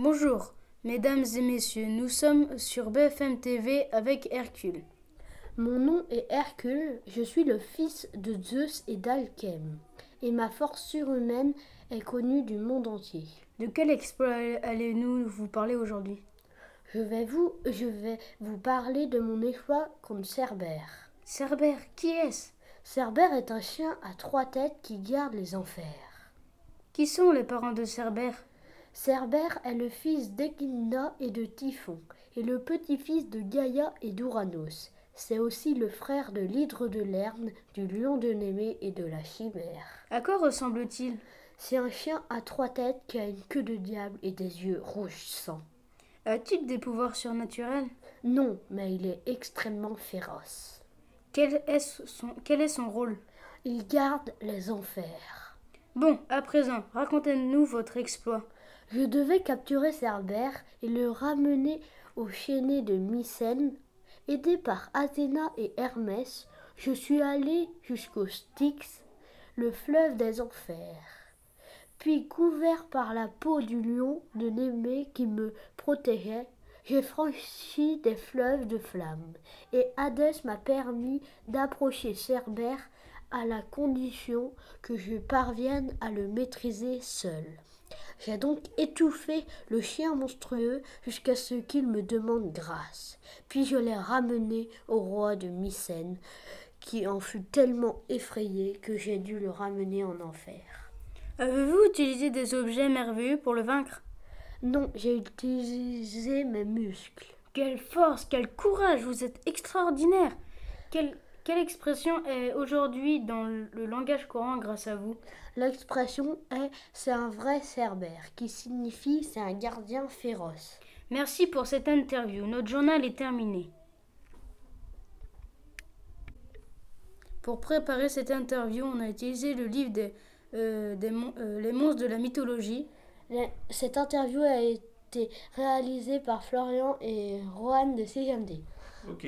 Bonjour, mesdames et messieurs, nous sommes sur BFM TV avec Hercule. Mon nom est Hercule, je suis le fils de Zeus et d'Alchem, et ma force surhumaine est connue du monde entier. De quel exploit allez-nous vous parler aujourd'hui? Je vais vous, je vais vous parler de mon exploit contre Cerbère. Cerbère, qui est-ce? Cerbère est un chien à trois têtes qui garde les enfers. Qui sont les parents de Cerbère? Cerbère est le fils d'Echidna et de Typhon, et le petit-fils de Gaïa et d'Uranos. C'est aussi le frère de l'hydre de Lerne, du lion de Némée et de la chimère. À quoi ressemble-t-il? C'est un chien à trois têtes qui a une queue de diable et des yeux rouge sang. A-t-il des pouvoirs surnaturels? Non, mais il est extrêmement féroce. quel est, son, quel est son rôle? Il garde les enfers. Bon, à présent, racontez-nous votre exploit. Je devais capturer Cerbère et le ramener au chénet de Mycène. Aidé par Athéna et Hermès, je suis allé jusqu'au Styx, le fleuve des enfers. Puis, couvert par la peau du lion de Némée qui me protégeait, j'ai franchi des fleuves de flammes, et Hadès m'a permis d'approcher Cerbère à la condition que je parvienne à le maîtriser seul. J'ai donc étouffé le chien monstrueux jusqu'à ce qu'il me demande grâce. Puis je l'ai ramené au roi de Mycène, qui en fut tellement effrayé que j'ai dû le ramener en enfer. Avez-vous utilisé des objets merveilleux pour le vaincre? Non, j'ai utilisé mes muscles. Quelle force, quel courage, vous êtes extraordinaire. Quelle, quelle expression est aujourd'hui dans le langage courant grâce à vous? L'expression est c'est un vrai cerbère, qui signifie c'est un gardien féroce. Merci pour cette interview. Notre journal est terminé. Pour préparer cette interview, on a utilisé le livre des, euh, des mon- euh, Les monstres de la mythologie. Cette interview a été réalisée par Florian et Rohan de CGMD. Ok.